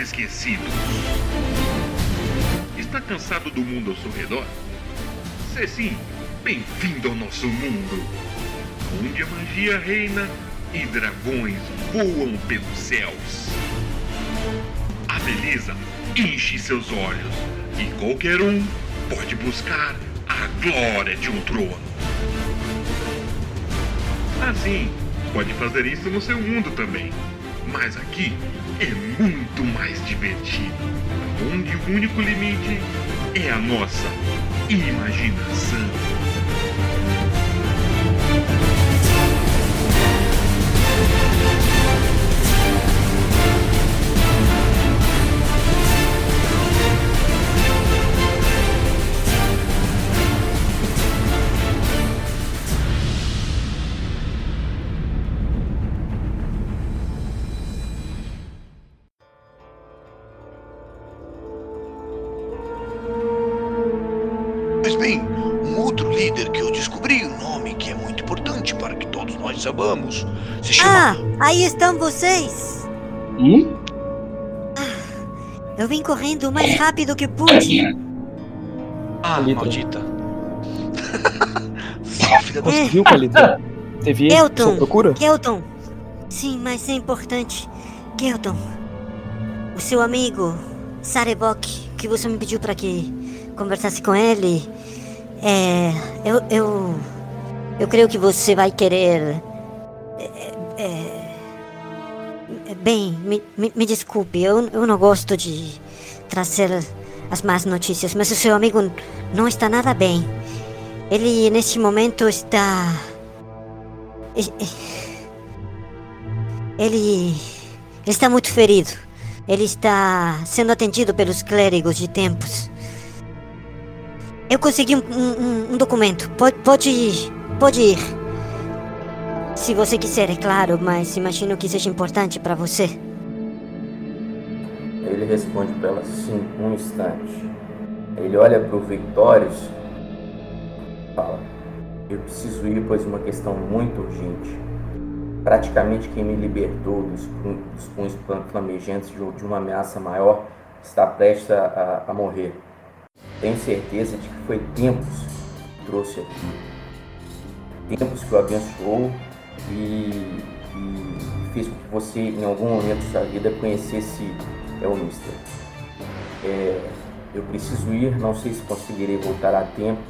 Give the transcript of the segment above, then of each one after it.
Esquecidos. Está cansado do mundo ao seu redor? Se sim, bem-vindo ao nosso mundo, onde a magia reina e dragões voam pelos céus. A beleza enche seus olhos e qualquer um pode buscar a glória de um trono. Assim, pode fazer isso no seu mundo também. Mas aqui é muito mais divertido. Onde o único limite é a nossa imaginação. Aí estão vocês. Hum? Eu vim correndo o mais rápido que pude. Ah, Litra. maldita. Filha da. Conseguiu, Calidra? Teve êxito Elton. sua procura? Kelton. Sim, mas é importante. Kelton. O seu amigo, Sarebok, que você me pediu para que conversasse com ele. É. Eu. Eu, eu creio que você vai querer. Bem, me, me, me desculpe, eu, eu não gosto de trazer as más notícias, mas o seu amigo não está nada bem. Ele, neste momento, está. Ele. Ele está muito ferido. Ele está sendo atendido pelos clérigos de tempos. Eu consegui um, um- um documento. Pode, pode. Pode ir. Se você quiser, é claro, mas imagino que seja importante para você. Ele responde para ela sim, um instante. Ele olha para o Victorious e fala: Eu preciso ir, pois uma questão muito urgente. Praticamente quem me libertou dos, pu- dos punhos flam- flamejantes de, de uma ameaça maior está prestes a, a- a morrer. Tenho certeza de que foi tempos que trouxe aqui. Tempos que o abençoou e, fez com que você, em algum momento da sua vida, conhecesse Elmister. É, eu preciso ir, não sei se conseguirei voltar a tempo.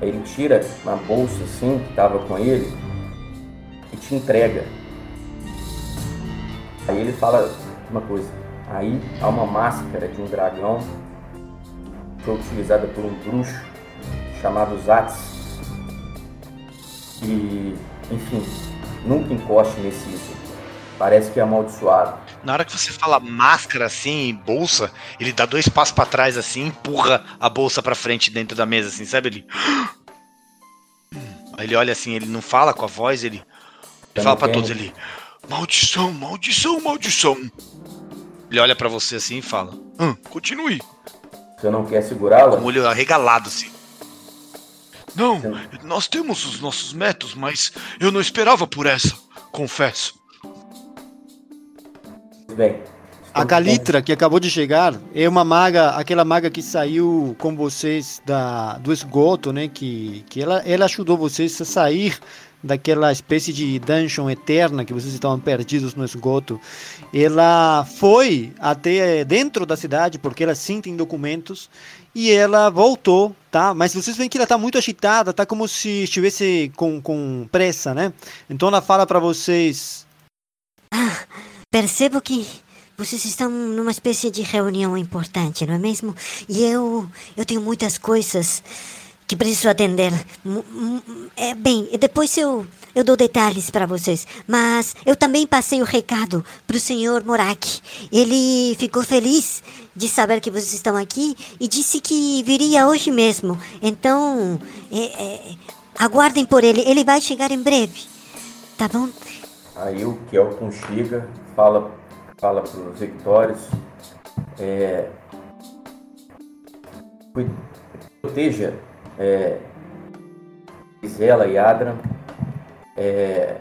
Aí ele tira uma bolsa assim que estava com ele e te entrega. Aí ele fala uma coisa. Aí há uma máscara de um dragão que foi utilizada por um bruxo chamado Zatz. E, enfim, nunca encoste nesse item. Parece que é amaldiçoado. Na hora que você fala máscara assim, bolsa, ele dá dois passos pra trás assim, empurra a bolsa pra frente dentro da mesa, assim, sabe? Ele. Aí ele olha assim, ele não fala com a voz, ele. Ele fala tenho. todos, ele. Maldição, maldição, maldição. Ele olha pra você assim e fala. Hum, continue. Você não quer segurá-la? Com o olho arregalado assim. Não, Sim. nós temos os nossos métodos, mas eu não esperava por essa, confesso. Bem. A Calitra, que acabou de chegar, é uma maga, aquela maga que saiu com vocês da, do esgoto, né? Que, que ela, ela ajudou vocês a sair daquela espécie de dungeon eterna que vocês estavam perdidos no esgoto. Ela foi até dentro da cidade, porque ela sim tem documentos, e ela voltou, tá? Mas vocês veem que ela tá muito agitada, tá como se estivesse com, com pressa, né? Então ela fala para vocês. Percebo que vocês estão numa espécie de reunião importante, não é mesmo? E eu, eu tenho muitas coisas que preciso atender. É bem, depois eu, eu dou detalhes para vocês. Mas eu também passei o recado para o senhor Morak. Ele ficou feliz de saber que vocês estão aqui e disse que viria hoje mesmo. Então, é, é, aguardem por ele. Ele vai chegar em breve. Tá bom? Aí o Kelton chega, fala, fala para os Victórios, é, proteja é, Isela e Adra, é,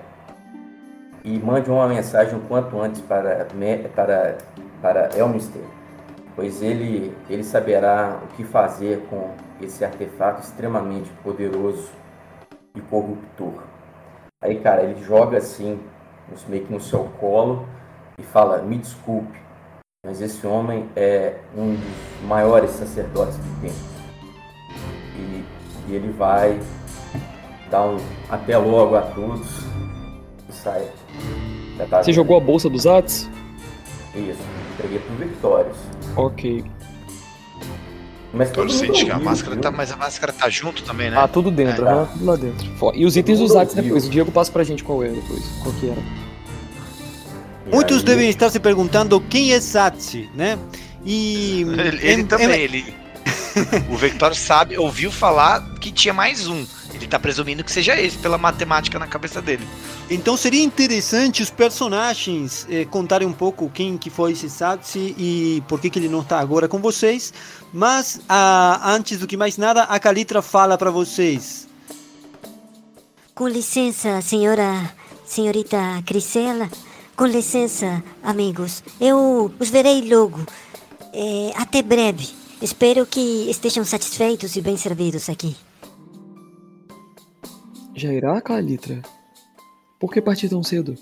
e mande uma mensagem o quanto antes para, para, para Elminster, pois ele, ele saberá o que fazer com esse artefato extremamente poderoso e corruptor. Aí, cara, ele joga assim, meio que no seu colo e fala: Me desculpe, mas esse homem é um dos maiores sacerdotes que tem. E, e ele vai dar um até logo a todos e sai. Tá Você jogou a bolsa dos Ats? Isso, entreguei pro Victorious. Ok. Mas todo sente que a máscara tá, mas a máscara tá junto também, né? Ah, tudo dentro, é, tá. tudo lá dentro. E os itens dos Ats depois. O Diego passa pra gente qual é depois, qual que era. Muitos devem estar se perguntando quem é Satsi, né? E ele, ele também, ele. o Vector sabe, ouviu falar que tinha mais um. Ele tá presumindo que seja esse pela matemática na cabeça dele. Então seria interessante os personagens eh, contarem um pouco quem que foi esse Satsi e por que, que ele não está agora com vocês. Mas ah, antes do que mais nada, a Calitra fala para vocês. Com licença, senhora, senhorita Crisela. Com licença, amigos. Eu os verei logo. É, até breve. Espero que estejam satisfeitos e bem servidos aqui. Já irá, Calitra? Por que partir tão cedo?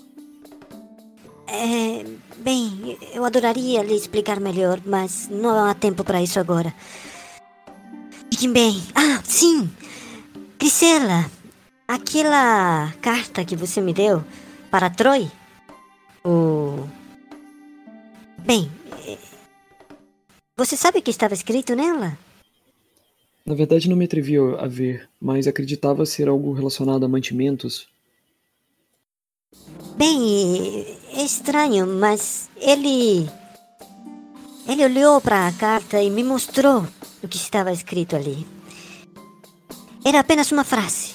É. Bem, eu adoraria lhe explicar melhor, mas não há tempo para isso agora. Fiquem bem. Ah, sim! Priscila, aquela carta que você me deu para Troy? O. Bem. Você sabe o que estava escrito nela? Na verdade, não me atrevi a ver, mas acreditava ser algo relacionado a mantimentos. Bem, é estranho, mas ele. Ele olhou para a carta e me mostrou o que estava escrito ali. Era apenas uma frase.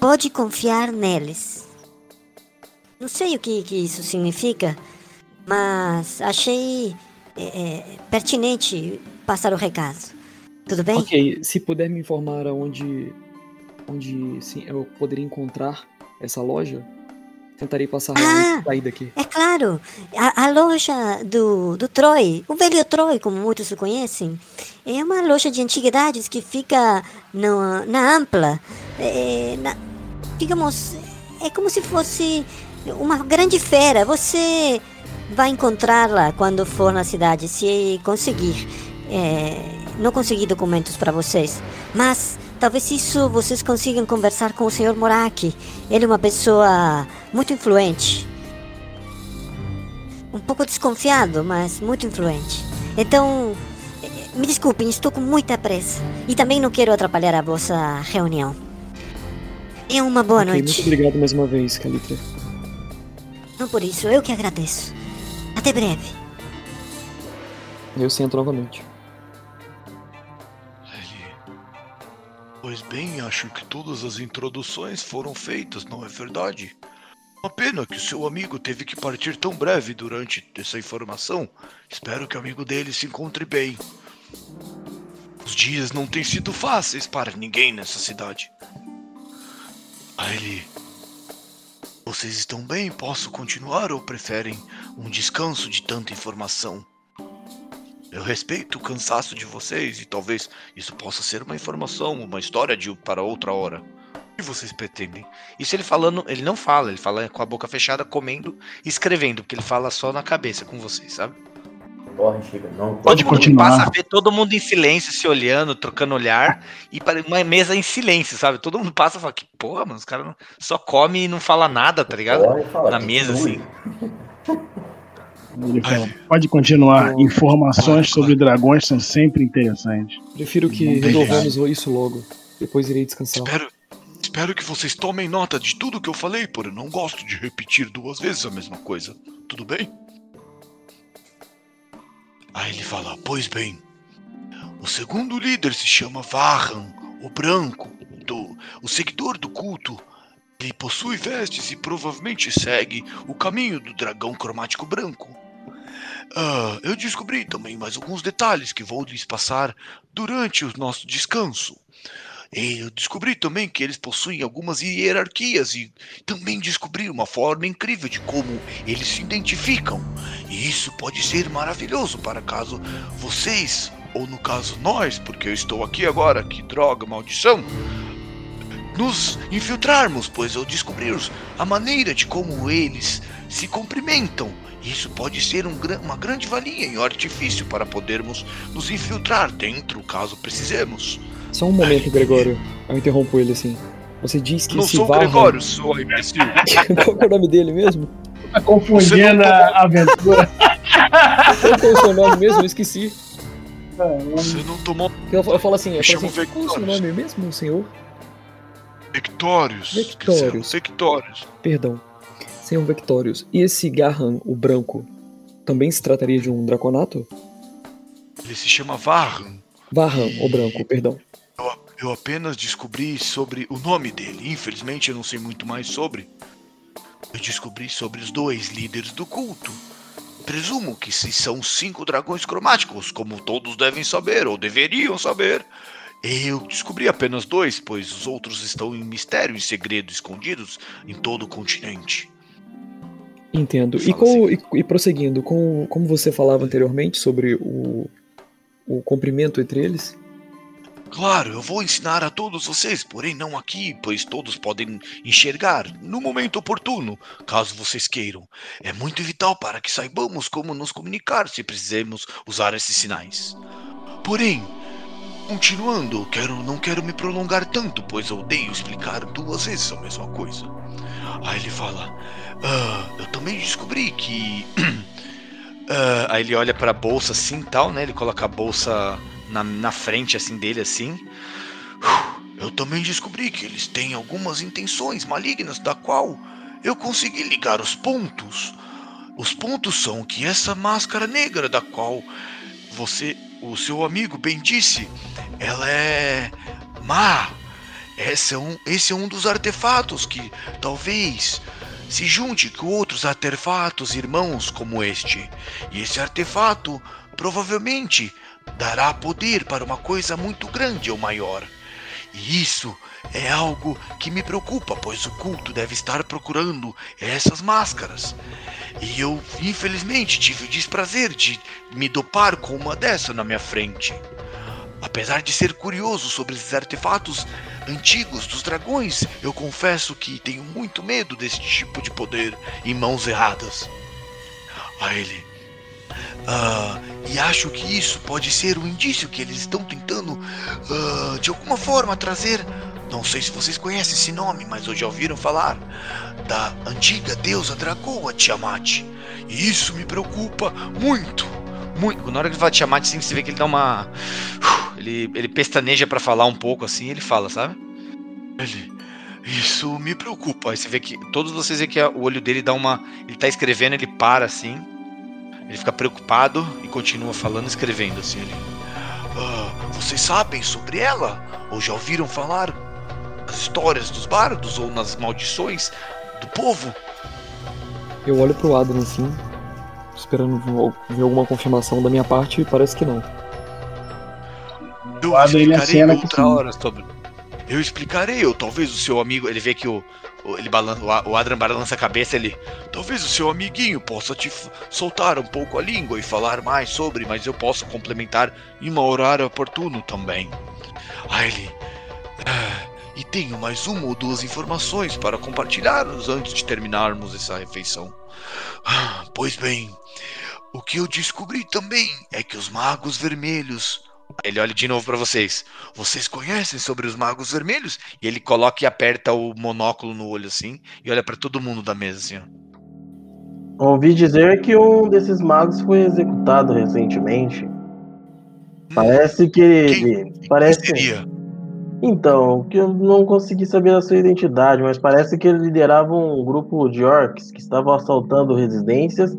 Pode confiar neles. Não sei o que, que isso significa, mas achei é, é, pertinente passar o recado. Tudo bem? Ok, se puder me informar aonde onde sim, eu poderia encontrar essa loja, tentarei passar ah, sair daqui. É claro, a, a, loja do, do Troy, o velho Troy, como muitos o conhecem, é uma loja de antiguidades que fica no, na Ampla. É, na, digamos, é como se fosse uma grande fera. Você vai encontrá-la quando for na cidade, se conseguir. É, não consegui documentos para vocês, mas talvez isso vocês consigam conversar com o Sr. Moraki. Ele é uma pessoa muito influente. Um pouco desconfiado, mas muito influente. Então, me desculpem, estou com muita pressa. E também não quero atrapalhar a vossa reunião. É uma boa okay, noite. Muito obrigado mais uma vez, Calitra. Não por isso, eu que agradeço. Até breve. Eu sento novamente. Pois bem, acho que todas as introduções foram feitas, não é verdade? Uma pena que o seu amigo teve que partir tão breve durante essa informação. Espero que o amigo dele se encontre bem. Os dias não têm sido fáceis para ninguém nessa cidade. Aí, vocês estão bem? Posso continuar ou preferem um descanso de tanta informação? Eu respeito o cansaço de vocês e talvez isso possa ser uma informação, uma história de para outra hora. O que vocês pretendem? Isso ele falando, ele não fala, ele fala com a boca fechada, comendo e escrevendo, porque ele fala só na cabeça com vocês, sabe? Corre, chega, não. Pode continuar. Passa a ver todo mundo em silêncio, se olhando, trocando olhar e para uma mesa em silêncio, sabe? Todo mundo passa e fala que porra, mano, os caras só come e não fala nada, tá ligado? Fala, na mesa assim. Ele fala, pode continuar. Informações sobre dragões são sempre interessantes. Prefiro que resolvamos isso logo. Depois irei descansar. Espero, espero que vocês tomem nota de tudo que eu falei, por eu não gosto de repetir duas vezes a mesma coisa. Tudo bem? Aí ele fala: Pois bem, o segundo líder se chama Varran, o Branco, do, o seguidor do culto. Ele possui vestes e provavelmente segue o caminho do dragão cromático branco. Uh, eu descobri também mais alguns detalhes que vou lhes passar durante o nosso descanso. Eu descobri também que eles possuem algumas hierarquias e também descobri uma forma incrível de como eles se identificam. E isso pode ser maravilhoso para caso vocês, ou no caso nós, porque eu estou aqui agora, que droga, maldição, nos infiltrarmos, pois eu descobri a maneira de como eles se cumprimentam. Isso pode ser um, uma grande valia e um artifício para podermos nos infiltrar dentro, caso precisemos. Só um momento, Gregório. Eu interrompo ele assim. Você diz que Não esse sou o Gregório, sou imbecil. Qual que é o nome dele mesmo? Tá confundindo a aventura. Qual que é o seu nome mesmo? Eu esqueci. Você não tomou Eu, eu falo assim, eu Me falo chamo assim qual é o seu nome mesmo, senhor? Victórios. Victorious. Victórios. Perdão. Senhor Vectorius. E esse Garran, o branco, também se trataria de um draconato? Ele se chama Varran. Varran, o branco, perdão. Eu, apenas descobri sobre o nome dele. Infelizmente eu não sei muito mais sobre. Eu descobri sobre os dois líderes do culto. Presumo que se são cinco dragões cromáticos, como todos devem saber, ou deveriam saber. Eu descobri apenas dois, pois os outros estão em mistério e segredo escondidos em todo o continente. Entendo. E, com, e, e prosseguindo, com, como você falava anteriormente sobre o, o comprimento entre eles, Claro, eu vou ensinar a todos vocês, porém não aqui, pois todos podem enxergar no momento oportuno, caso vocês queiram. É muito vital para que saibamos como nos comunicar se precisamos usar esses sinais. Porém, continuando, quero, não quero me prolongar tanto, pois odeio explicar duas vezes a mesma coisa. Aí ele fala: "Ah, Eu também descobri que. Ah, aí ele olha pra bolsa assim tal, né? Ele coloca a bolsa na, na frente assim dele assim. Eu também descobri que eles têm algumas intenções malignas da qual eu consegui ligar os pontos. Os pontos são que essa máscara negra da qual você, o seu amigo bem disse, ela é má. Esse é um, esse é um dos artefatos que talvez se junte com outros artefatos irmãos como este. E esse artefato provavelmente dará poder para uma coisa muito grande ou maior. E isso é algo que me preocupa, pois o culto deve estar procurando essas máscaras. E eu, infelizmente, tive o desprazer de me dopar com uma dessa na minha frente. Apesar de ser curioso sobre esses artefatos antigos dos dragões, eu confesso que tenho muito medo desse tipo de poder em mãos erradas. A ele. Ah, e acho que isso pode ser um indício que eles estão tentando, ah, de alguma forma, trazer. Não sei se vocês conhecem esse nome, mas ou já ouviram falar da antiga deusa Dragoa Tiamat. E isso me preocupa muito. Muito. Na hora que ele fala Tiamat, assim, você vê que ele dá uma. Ele, ele pestaneja pra falar um pouco assim, ele fala, sabe? Ele. Isso me preocupa. Aí você vê que. Todos vocês veem que o olho dele dá uma. Ele tá escrevendo, ele para assim. Ele fica preocupado e continua falando, escrevendo assim. Ele, Ah, vocês sabem sobre ela? Ou já ouviram falar as histórias dos bardos ou nas maldições do povo? eu olho pro Adrian assim, esperando ver alguma confirmação da minha parte e parece que não. Eu Adrian, ele acena que outra sim. hora sobre. Eu explicarei, ou talvez o seu amigo. ele vê que o. Ele balança, o Adran balança a cabeça, ele. Talvez o seu amiguinho possa te soltar um pouco a língua e falar mais sobre, mas eu posso complementar em um horário oportuno também. Aí ele. "Ah, e tenho mais uma ou duas informações para compartilharmos antes de terminarmos essa refeição. Ah, pois bem, o que eu descobri também é que os magos vermelhos. Aí Ele olha de novo pra vocês. Vocês conhecem sobre os magos vermelhos? E ele coloca e aperta o monóculo no olho assim. E olha pra todo mundo da mesa assim, ó. Ouvi dizer que um desses magos foi executado recentemente. Parece que ele. Parece. seria? Então, que eu não consegui saber a sua identidade, mas parece que ele liderava um grupo de orcs que estavam assaltando residências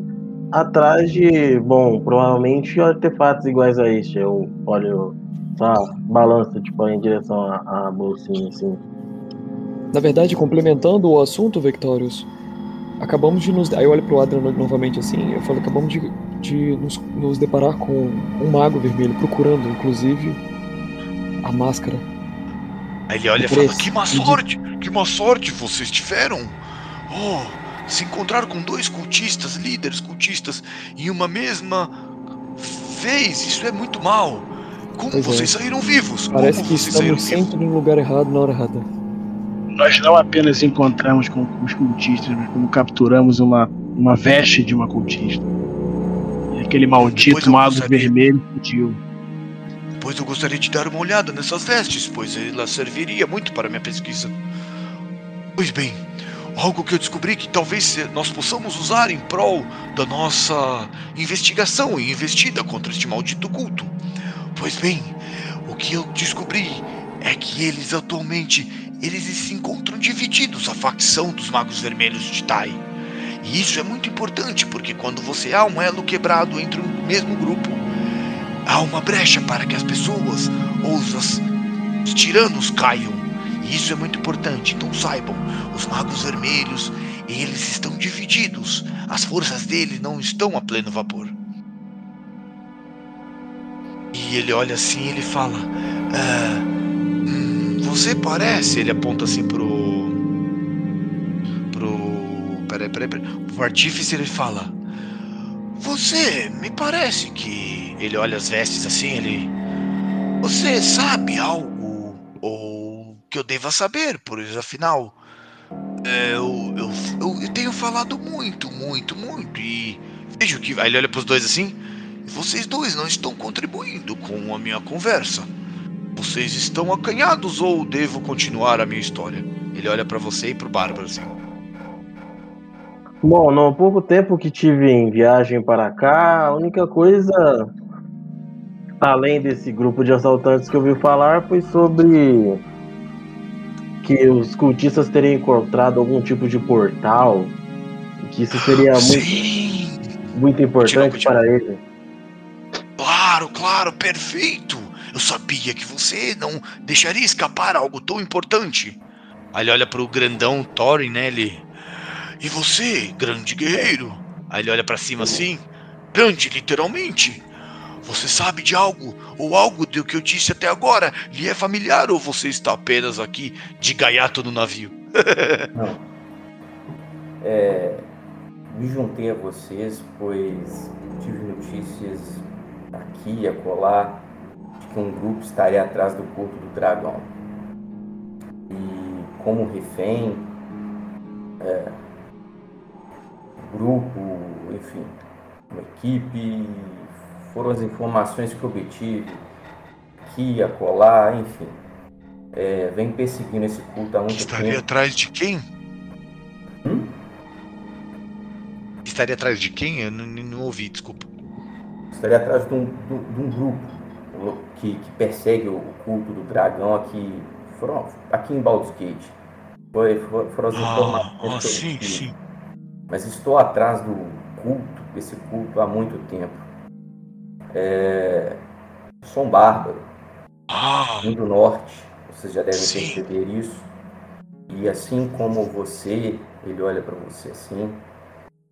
atrás de, bom, provavelmente artefatos iguais a este. Eu olho, só balança, tipo, em direção à, à bolsinha, assim. Na verdade, complementando o assunto, Victorious, acabamos de nos. Aí eu olho pro Adrian no- novamente assim, eu falo, acabamos de, de nos, nos deparar com um mago vermelho, procurando, inclusive, a máscara. Aí ele olha e fala: Que má sorte! Que má sorte vocês tiveram! Oh, se encontrar com dois cultistas, líderes cultistas, em uma mesma vez, isso é muito mal. Como pois vocês é. saíram vivos? Parece Como que estamos sempre no lugar errado na hora errada. Nós não apenas encontramos com os cultistas, mas como capturamos uma, uma veste de uma cultista. E aquele maldito mago gostaria... vermelho fugiu. Pois eu gostaria de dar uma olhada nessas vestes, pois ela serviria muito para minha pesquisa. Pois bem, algo que eu descobri que talvez nós possamos usar em prol da nossa investigação e investida contra este maldito culto. Pois bem, o que eu descobri é que eles atualmente eles se encontram divididos, a facção dos Magos Vermelhos de Tai. E isso é muito importante porque quando você há um elo quebrado entre o mesmo grupo, há uma brecha para que as pessoas ou os, os tiranos caiam. Isso é muito importante. Então saibam, os Magos Vermelhos, eles estão divididos. As forças deles não estão a pleno vapor. E ele olha assim, ele fala: ah, hum, "Você parece?" Ele aponta assim pro pro peraí, peraí, peraí. O artífice ele fala: "Você me parece que." Ele olha as vestes assim, ele. Você sabe algo ou que eu deva saber, pois afinal é, eu, eu, eu, eu tenho falado muito, muito, muito e vejo que aí ele olha para os dois assim. Vocês dois não estão contribuindo com a minha conversa. Vocês estão acanhados ou devo continuar a minha história? Ele olha para você e pro Bárbaro assim. Bom, no pouco tempo que tive em viagem para cá, a única coisa, além desse grupo de assaltantes que eu ouvi falar, foi sobre que os cultistas teriam encontrado algum tipo de portal, que isso seria muito, muito importante para ele. Claro, claro, perfeito. Eu sabia que você não deixaria escapar algo tão importante. Aí ele olha pro grandão Thorin, né? Ele. E você, grande guerreiro? Aí ele olha para cima assim. Grande, literalmente. Você sabe de algo, ou algo do que eu disse até agora, lhe é familiar, ou você está apenas aqui de gaiato no navio? Não. É, me juntei a vocês, pois tive notícias aqui e acolá de que um grupo estaria atrás do culto do dragão. E como refém, é, grupo, enfim, uma equipe, foram as informações que obtive, que acolá, enfim. É, vem perseguindo esse culto há muito Estaria tempo. atrás de quem? Hum? Estaria atrás de quem? Eu não, não ouvi, desculpa estaria atrás de um, de, um grupo que, que, persegue o culto do dragão aqui, foram, aqui em Baldur's Gate. Foi, foram as ah, informações ah, que sim, sim. Mas estou atrás do culto, desse culto há muito tempo. É, sou um bárbaro. Ah, do norte, vocês já devem sim. perceber isso. E assim como você, ele olha para você assim,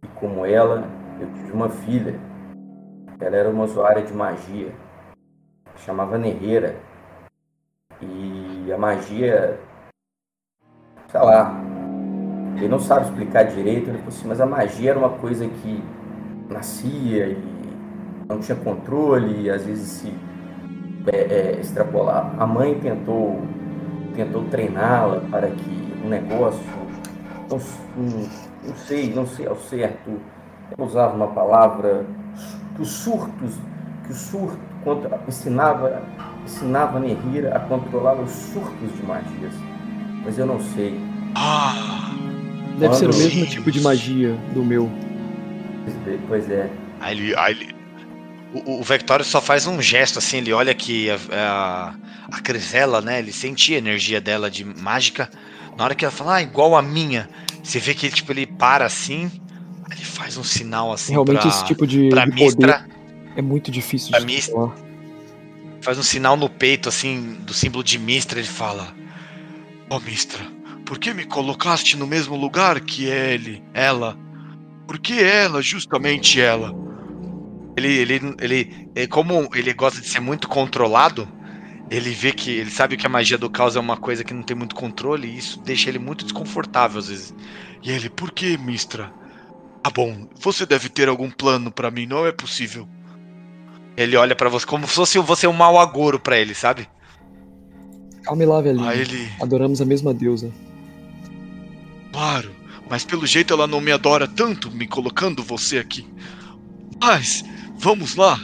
e como ela, eu tive uma filha ela era uma usuária de magia, chamava Nerreira. E a magia, sei lá, ele não sabe explicar direito, ele falou assim, mas a magia era uma coisa que nascia e não tinha controle, e às vezes se é, é, extrapolar. A mãe tentou, tentou treiná-la para que o um negócio, não, não, não sei, não sei ao certo, ela usava uma palavra que os surtos, que o surto contra, ensinava, ensinava Nehira a controlar os surtos de magias. Mas eu não sei. Ah! Deve ser o mesmo tipo de magia do meu. Pois é. Aí ele, aí ele, o, o Vectório só faz um gesto assim, ele olha que a, a, a Crisela, né? Ele sente a energia dela de mágica. Na hora que ela fala, ah, igual a minha, você vê que tipo, ele para assim, ele faz um sinal assim Realmente pra, esse tipo de, pra de Mistra. É muito difícil de Mistra, Faz um sinal no peito, assim, do símbolo de Mistra, ele fala. Ó oh, Mistra, por que me colocaste no mesmo lugar que ele, ela? Por que ela, justamente ela? Ele, ele, ele, ele, como ele gosta de ser muito controlado, Ele vê que. Ele sabe que a magia do caos é uma coisa que não tem muito controle e isso deixa ele muito desconfortável às vezes. E ele, por que, Mistra? Ah, bom, você deve ter algum plano pra mim, não é possível. Ele olha pra você como se fosse você um mau agouro pra ele, sabe? Calme lá, velhinho. Ah, ele. Adoramos a mesma deusa. Claro, mas pelo jeito ela não me adora tanto me colocando você aqui. Mas, vamos lá.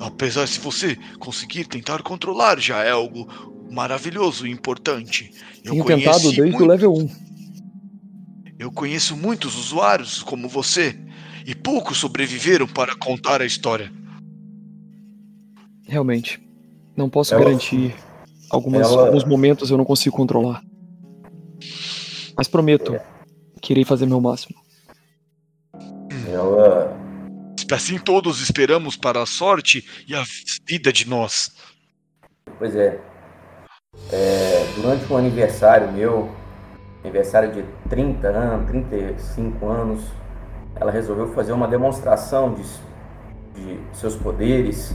Apesar se você conseguir tentar controlar, já é algo maravilhoso e importante. Eu Tenho tentado desde o level 1. Eu conheço muitos usuários como você, e poucos sobreviveram para contar a história. Realmente. Não posso Ela- garantir. Algumas, ela- Alguns momentos eu não consigo controlar. Mas prometo que irei fazer meu máximo. Ela, Assim todos esperamos para a sorte e a vida de nós. pois é, é, durante um aniversário meu, aniversário de 30 anos, 35 anos, ela resolveu fazer uma demonstração de, de seus poderes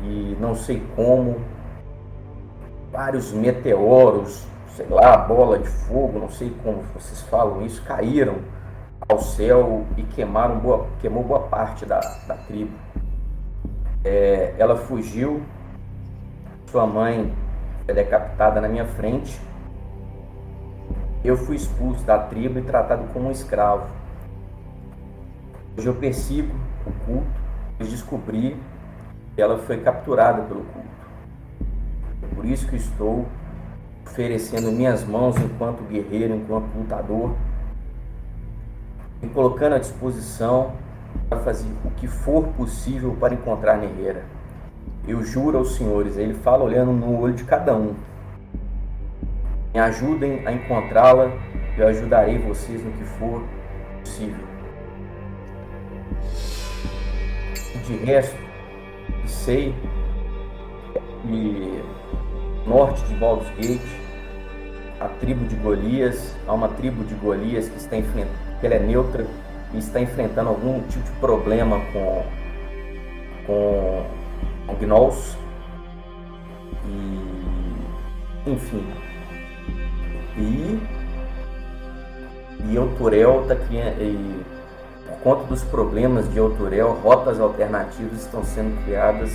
e não sei como, vários meteoros, sei lá, bola de fogo, não sei como vocês falam isso, caíram ao céu e queimaram boa, queimou boa parte da, da tribo. É, ela fugiu, sua mãe foi decapitada na minha frente. Eu fui expulso da tribo e tratado como um escravo. Hoje eu persigo o culto e descobri que ela foi capturada pelo culto. É por isso que estou oferecendo minhas mãos enquanto guerreiro, enquanto lutador, me colocando à disposição para fazer o que for possível para encontrar Nerreira. Eu juro aos senhores, ele fala olhando no olho de cada um. Me ajudem a encontrá-la, eu ajudarei vocês no que for possível. De resto, sei que norte de Baldur's Gate, a tribo de Golias, há uma tribo de Golias que está enfrentando, que ela é neutra e está enfrentando algum tipo de problema com com, com Gnolls. E enfim. E e Euturel tá criando e por conta dos problemas de Euturel, rotas alternativas estão sendo criadas,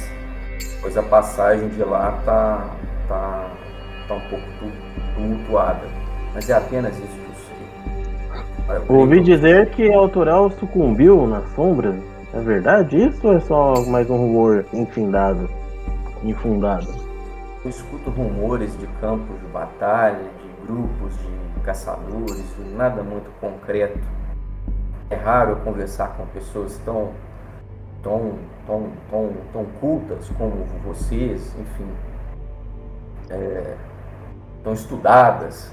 pois a passagem de lá tá tá tá um pouco tu- tumultuada. Mas é apenas isso Ouvi que- dizer que a Autoral sucumbiu nas sombras. É verdade isso ou é só mais um rumor infundado? Infundado. Eu escuto rumores de campos de batalha, de grupos de caçadores, nada muito concreto. É raro eu conversar com pessoas tão, tão, tão, tão, tão cultas como vocês, enfim, é, tão estudadas.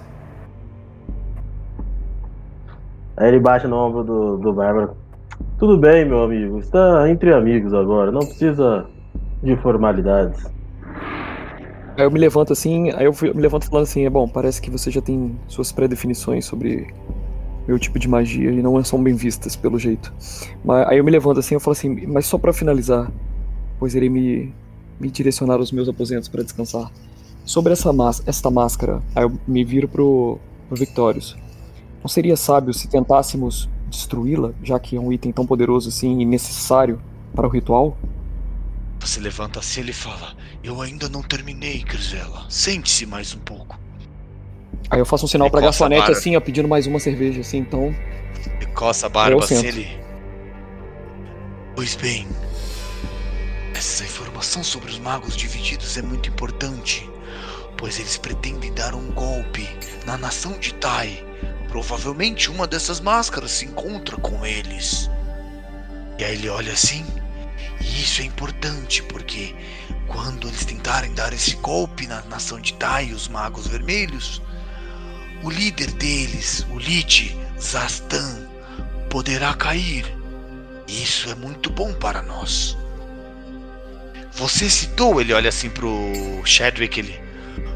Aí ele bate no ombro do, do Bárbaro. Tudo bem, meu amigo. Está entre amigos agora. Não precisa de formalidades. Aí eu me levanto assim, aí eu, eu me levanto falando assim, é bom, parece que você já tem suas pré-definições sobre meu tipo de magia e não são bem vistas, pelo jeito. Mas aí eu me levanto assim, eu falo assim, mas só pra finalizar, pois irei me, me direcionar aos meus aposentos para descansar. Sobre essa esta máscara, aí eu me viro pro, pro Victorious. Não seria sábio se tentássemos destruí-la, já que é um item tão poderoso assim e necessário para o ritual? Você levanta assim e ele fala: Eu ainda não terminei, Grisela. Sente-se mais um pouco. Aí eu faço um sinal pra coça a garçonete assim, ó, pedindo mais uma cerveja, assim, então. Ele coça a barba assim, ele. Pois bem, essa informação sobre os magos divididos é muito importante, pois eles pretendem dar um golpe na nação de Tai. Provavelmente uma dessas máscaras se encontra com eles. E aí ele olha assim, e isso é importante porque quando eles tentarem dar esse golpe na nação de Tai, os magos vermelhos, o líder deles, o Lich Zastan, poderá cair. Isso é muito bom para nós. Você citou, ele olha assim pro Chadwick, ele.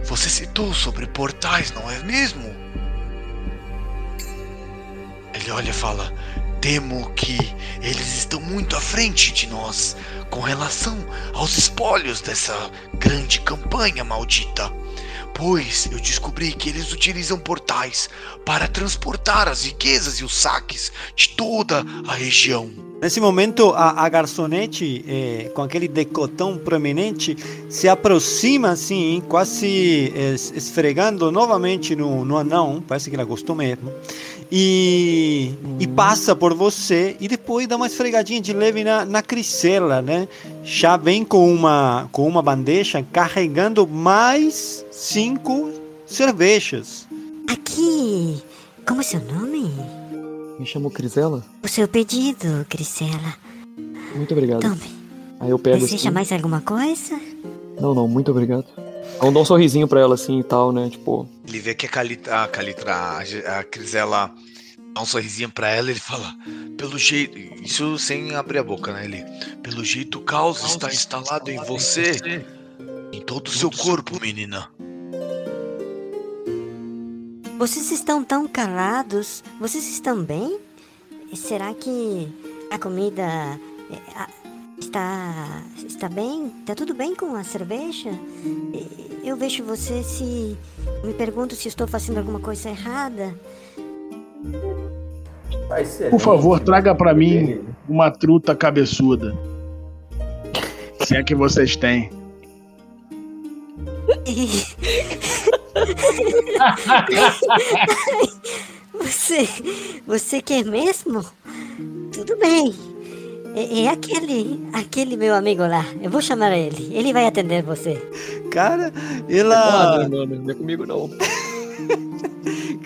Você citou sobre portais, não é mesmo? Ele olha e fala: temo que eles estão muito à frente de nós com relação aos espólios dessa grande campanha maldita. Pois eu descobri que eles utilizam portais para transportar as riquezas e os saques de toda a região. Nesse momento, a, a garçonete, eh, com aquele decotão proeminente, se aproxima assim, quase es- esfregando novamente no, no anão, parece que ela gostou mesmo, e, e passa por você e depois dá uma esfregadinha de leve na, na Crisela, né? Já vem com uma, com uma bandeja carregando mais cinco cervejas. Aqui. Como é seu nome? Me chamou Crisela? O seu pedido, Grisela. Muito obrigado. Tome. Aí eu pego Deseja assim. mais alguma coisa? Não, não, muito obrigado. Eu dou um sorrisinho pra ela assim e tal, né? Tipo, Ele vê que a Calitra, a, Calitra, a, a Crisela dá um sorrisinho pra ela e ele fala: Pelo jeito, isso sem abrir a boca, né? Ele, pelo jeito o caos está instalado em você, em todo o seu corpo, menina. Vocês estão tão calados. Vocês estão bem? Será que a comida eh, está está bem? Está tudo bem com a cerveja? Eu vejo você se me pergunto se estou fazendo alguma coisa errada. Por favor, traga pra mim uma truta cabeçuda. Se é que vocês têm. Você, você quer mesmo? Tudo bem. É, é aquele, aquele meu amigo lá. Eu vou chamar ele. Ele vai atender você. Cara, ah, ela. não, não, não é comigo não.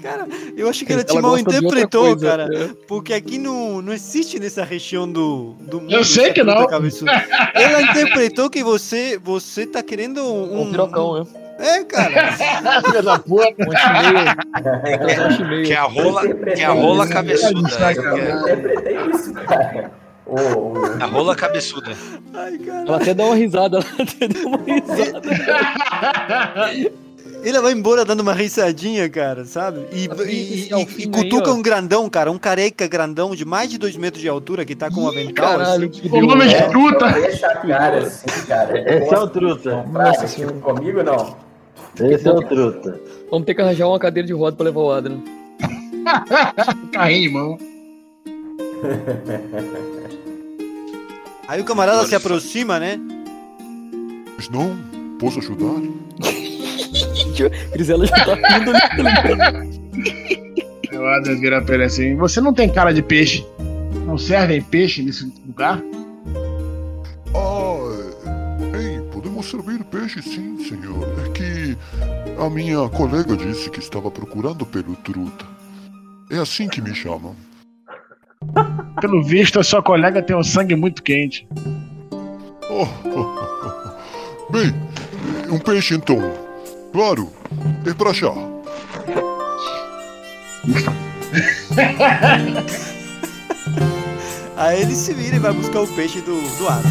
Cara, eu acho que ela te Ela mal gosta de outra interpretou, coisa, cara. né? Porque aqui não, não existe nessa região do, do mundo. Eu sei que não. cabeçuda. Ela interpretou que você, você tá querendo um. Um pirocão, né? É, cara. Filha da puta. Que é a rola, que é a rola cabeçuda. né? Eu é interpretei isso, cara. Ô, ô, a rola cabeçuda. Ai, cara. Ela até dá uma risada, ela até dá uma risada. Ela vai embora dando uma risadinha, cara, sabe? E, Assim, e, esse é e- e cutuca um grandão, cara, um careca grandão de mais de dois metros de altura que tá com um avental. Caralho, assim. que O nome deu. de truta. Cara assim, cara. Esse é o truta. Nossa senhora. Comigo não. Esse é o truta. Vamos ter que arranjar uma cadeira de roda pra levar o Adrian. Carrinho de mão. Aí o camarada se aproxima, né? Mas não, posso ajudar? Grisela já tá rindo? O Adam vira pra ele assim: Você não tem cara de peixe. Não servem peixe nesse lugar? Ah, ei, podemos servir peixe sim, senhor. É que a minha colega disse que estava procurando pelo truta. É assim que me chamam. Pelo visto, a sua colega tem o sangue muito quente. Oh, Bem, um peixe então. Claro, é pra já. Aí ele se vira e vai buscar o peixe do, do ar.